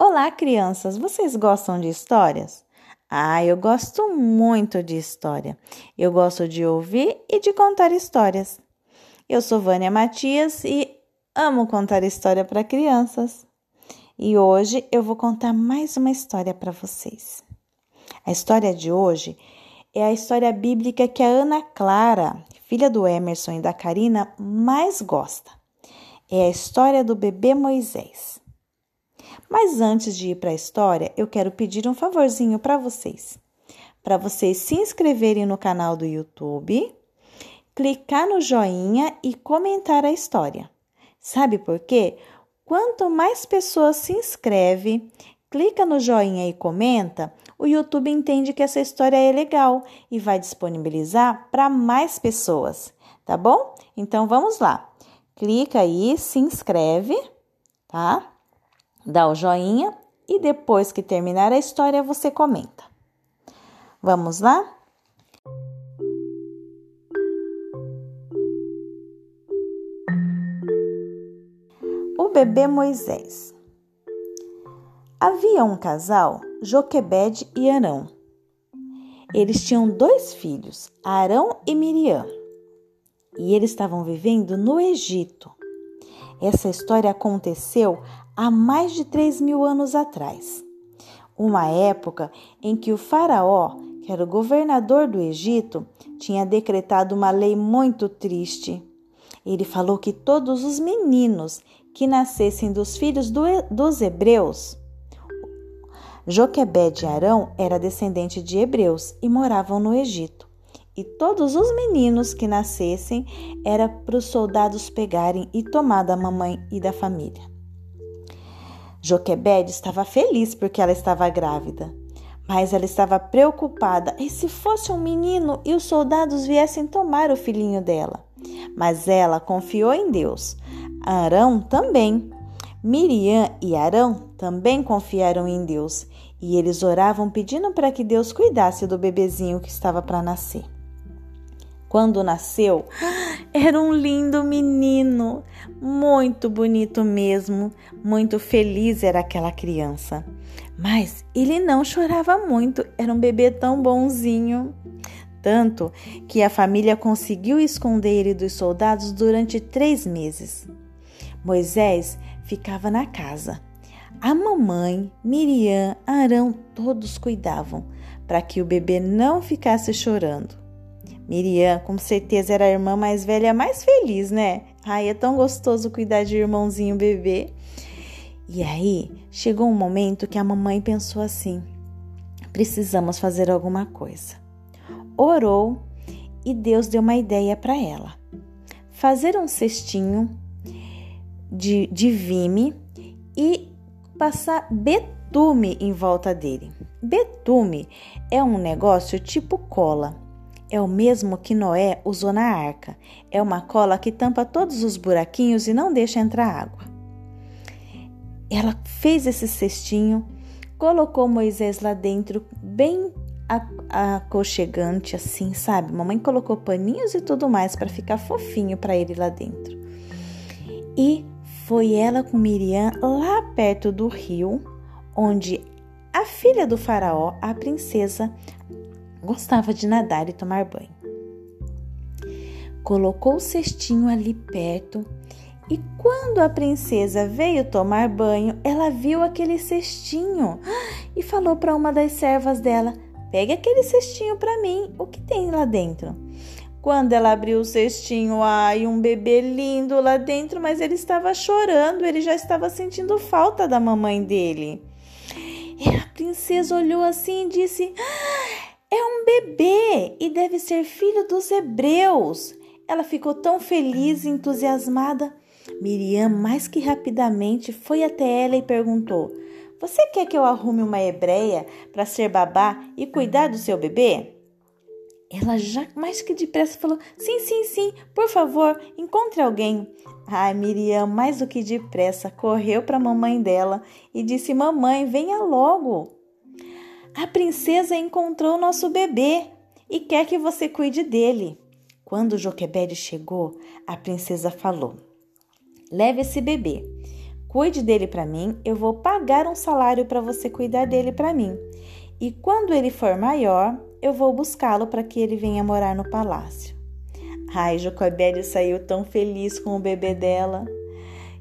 Olá, crianças! Vocês gostam de histórias? Ah, eu gosto muito de história. Eu gosto de ouvir e de contar histórias. Eu sou Vânia Matias e amo contar história para crianças. E hoje eu vou contar mais uma história para vocês. A história de hoje é a história bíblica que a Ana Clara, filha do Emerson e da Karina, mais gosta. É a história do bebê Moisés. Mas antes de ir para a história, eu quero pedir um favorzinho para vocês. Para vocês se inscreverem no canal do YouTube, clicar no joinha e comentar a história. Sabe por quê? Quanto mais pessoas se inscrevem, clica no joinha e comenta, o YouTube entende que essa história é legal e vai disponibilizar para mais pessoas, tá bom? Então vamos lá. Clica aí, se inscreve, tá? Dá o joinha e depois que terminar a história você comenta. Vamos lá? O bebê Moisés. Havia um casal, Joquebed e Arão. Eles tinham dois filhos, Arão e Miriam, e eles estavam vivendo no Egito. Essa história aconteceu há mais de 3 mil anos atrás, uma época em que o Faraó, que era o governador do Egito, tinha decretado uma lei muito triste. Ele falou que todos os meninos que nascessem dos filhos do, dos hebreus, Joquebed e Arão era descendente de hebreus e moravam no Egito. E todos os meninos que nascessem era para os soldados pegarem e tomar da mamãe e da família. Joquebede estava feliz porque ela estava grávida, mas ela estava preocupada. E se fosse um menino e os soldados viessem tomar o filhinho dela? Mas ela confiou em Deus. Arão também. Miriam e Arão também confiaram em Deus e eles oravam pedindo para que Deus cuidasse do bebezinho que estava para nascer. Quando nasceu, era um lindo menino, muito bonito mesmo, muito feliz era aquela criança. Mas ele não chorava muito, era um bebê tão bonzinho. Tanto que a família conseguiu esconder ele dos soldados durante três meses. Moisés ficava na casa. A mamãe, Miriam, Arão, todos cuidavam para que o bebê não ficasse chorando. Miriam, com certeza, era a irmã mais velha, mais feliz, né? Ai, é tão gostoso cuidar de irmãozinho bebê. E aí, chegou um momento que a mamãe pensou assim: precisamos fazer alguma coisa. Orou e Deus deu uma ideia para ela: fazer um cestinho de, de vime e passar betume em volta dele. Betume é um negócio tipo cola é o mesmo que Noé usou na arca. É uma cola que tampa todos os buraquinhos e não deixa entrar água. Ela fez esse cestinho, colocou Moisés lá dentro, bem aconchegante, assim, sabe? Mamãe colocou paninhos e tudo mais para ficar fofinho para ele lá dentro. E foi ela com Miriam lá perto do rio, onde a filha do faraó, a princesa, Gostava de nadar e tomar banho. Colocou o cestinho ali perto e quando a princesa veio tomar banho, ela viu aquele cestinho e falou para uma das servas dela: Pegue aquele cestinho para mim, o que tem lá dentro? Quando ela abriu o cestinho, ai, um bebê lindo lá dentro, mas ele estava chorando, ele já estava sentindo falta da mamãe dele. E a princesa olhou assim e disse: é um bebê e deve ser filho dos hebreus. Ela ficou tão feliz e entusiasmada. Miriam, mais que rapidamente, foi até ela e perguntou: Você quer que eu arrume uma hebreia para ser babá e cuidar do seu bebê? Ela já mais que depressa falou: Sim, sim, sim, por favor, encontre alguém. Ai, Miriam, mais do que depressa, correu para a mamãe dela e disse: Mamãe, venha logo. A princesa encontrou nosso bebê e quer que você cuide dele. Quando Joquebede chegou, a princesa falou: Leve esse bebê, Cuide dele para mim, eu vou pagar um salário para você cuidar dele para mim. E quando ele for maior, eu vou buscá-lo para que ele venha morar no palácio. Ai, Jocobélia saiu tão feliz com o bebê dela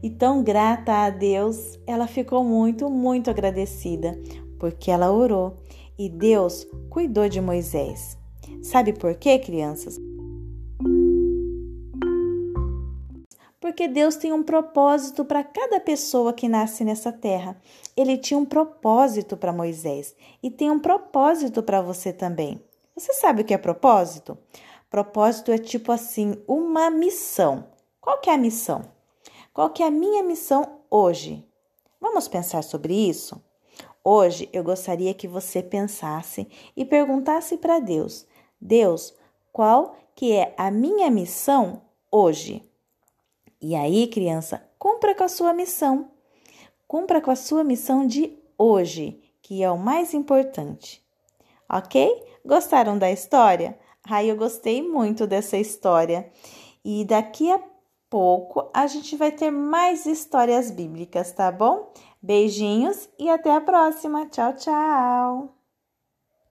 e tão grata a Deus, ela ficou muito, muito agradecida, porque ela orou e Deus cuidou de Moisés. Sabe por quê, crianças? Porque Deus tem um propósito para cada pessoa que nasce nessa terra. Ele tinha um propósito para Moisés e tem um propósito para você também. Você sabe o que é propósito? Propósito é tipo assim, uma missão. Qual que é a missão? Qual que é a minha missão hoje? Vamos pensar sobre isso? Hoje eu gostaria que você pensasse e perguntasse para Deus: Deus, qual que é a minha missão hoje? E aí, criança, cumpra com a sua missão. Cumpra com a sua missão de hoje, que é o mais importante. Ok? Gostaram da história? Ai, eu gostei muito dessa história. E daqui a pouco a gente vai ter mais histórias bíblicas, tá bom? Beijinhos e até a próxima. Tchau, tchau!